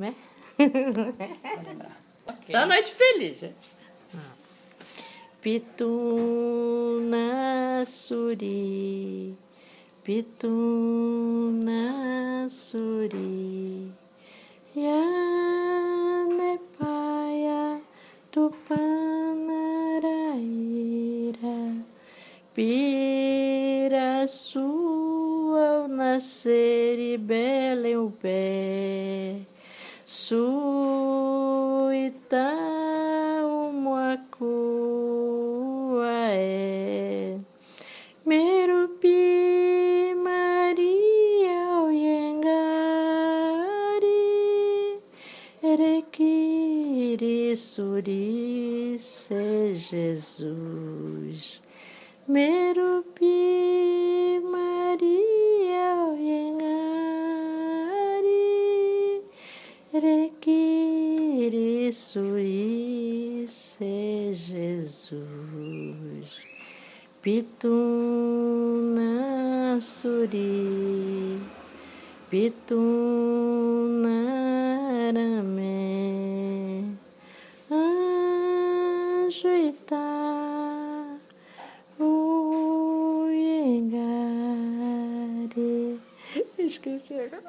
né? Lembrar. Só noite feliz. Pituna suri, pituna suri, yane paia tupanaraira, piraçu ao nascer e Belém o pé, suita umuakua é, merupi Maria oyengari, suri se Jesus. Merupi requiri suri se Jesus. Pituna suri, pituna rame, anjo ita, o Esqueci agora.